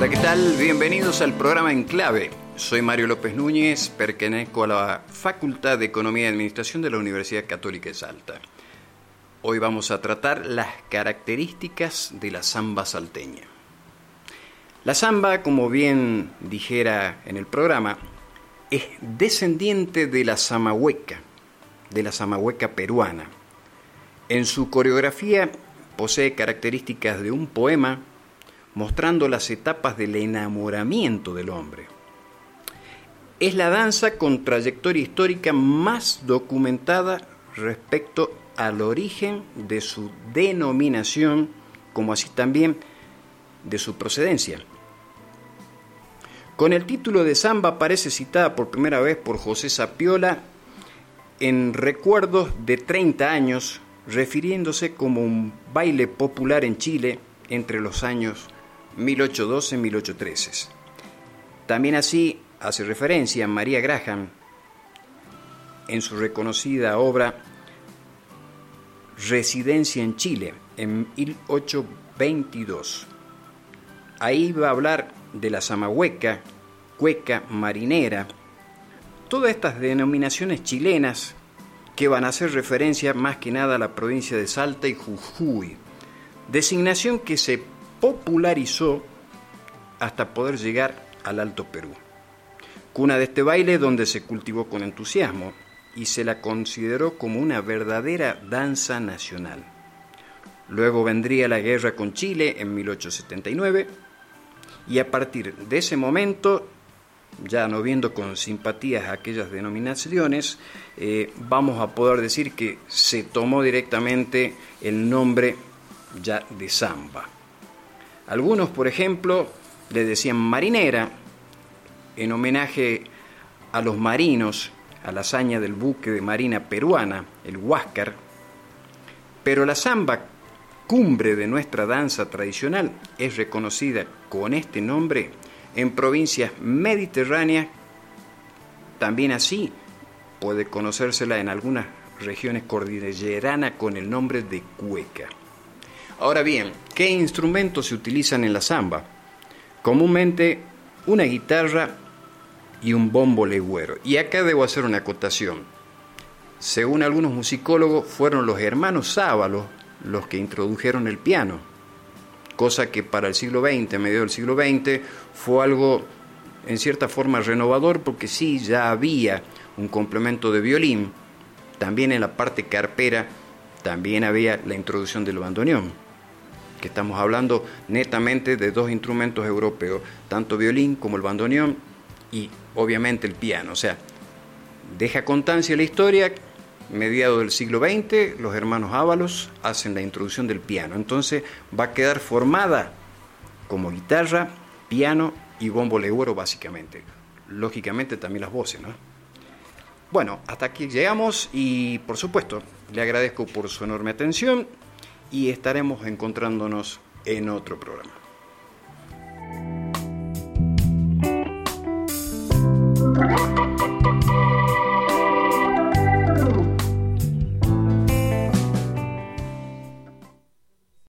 Hola, ¿qué tal? Bienvenidos al programa En Clave. Soy Mario López Núñez, pertenezco a la Facultad de Economía y Administración de la Universidad Católica de Salta. Hoy vamos a tratar las características de la samba salteña. La samba, como bien dijera en el programa, es descendiente de la samahueca, de la samahueca peruana. En su coreografía posee características de un poema mostrando las etapas del enamoramiento del hombre. Es la danza con trayectoria histórica más documentada respecto al origen de su denominación, como así también de su procedencia. Con el título de samba aparece citada por primera vez por José Sapiola en Recuerdos de 30 años, refiriéndose como un baile popular en Chile entre los años 1812 y 1813. También así hace referencia María Graham en su reconocida obra Residencia en Chile en 1822. Ahí va a hablar de la zamahueca, cueca, marinera, todas estas denominaciones chilenas que van a hacer referencia más que nada a la provincia de Salta y Jujuy, designación que se popularizó hasta poder llegar al Alto Perú. Cuna de este baile donde se cultivó con entusiasmo y se la consideró como una verdadera danza nacional. Luego vendría la guerra con Chile en 1879 y a partir de ese momento, ya no viendo con simpatías aquellas denominaciones, eh, vamos a poder decir que se tomó directamente el nombre ya de samba. Algunos, por ejemplo, le decían marinera en homenaje a los marinos, a la hazaña del buque de marina peruana, el Huáscar, pero la samba cumbre de nuestra danza tradicional es reconocida con este nombre en provincias mediterráneas, también así puede conocérsela en algunas regiones cordilleranas con el nombre de cueca. Ahora bien, ¿qué instrumentos se utilizan en la samba? Comúnmente una guitarra y un bombo legüero. Y acá debo hacer una acotación. Según algunos musicólogos, fueron los hermanos Sábalos los que introdujeron el piano, cosa que para el siglo XX, medio del siglo XX, fue algo en cierta forma renovador porque sí, ya había un complemento de violín, también en la parte carpera, también había la introducción del bandoneón, que estamos hablando netamente de dos instrumentos europeos, tanto violín como el bandoneón y obviamente el piano, o sea, deja constancia la historia mediado del siglo XX, los hermanos Ábalos hacen la introducción del piano. Entonces va a quedar formada como guitarra, piano y bombo legüero básicamente. Lógicamente también las voces, ¿no? Bueno, hasta aquí llegamos y por supuesto le agradezco por su enorme atención y estaremos encontrándonos en otro programa.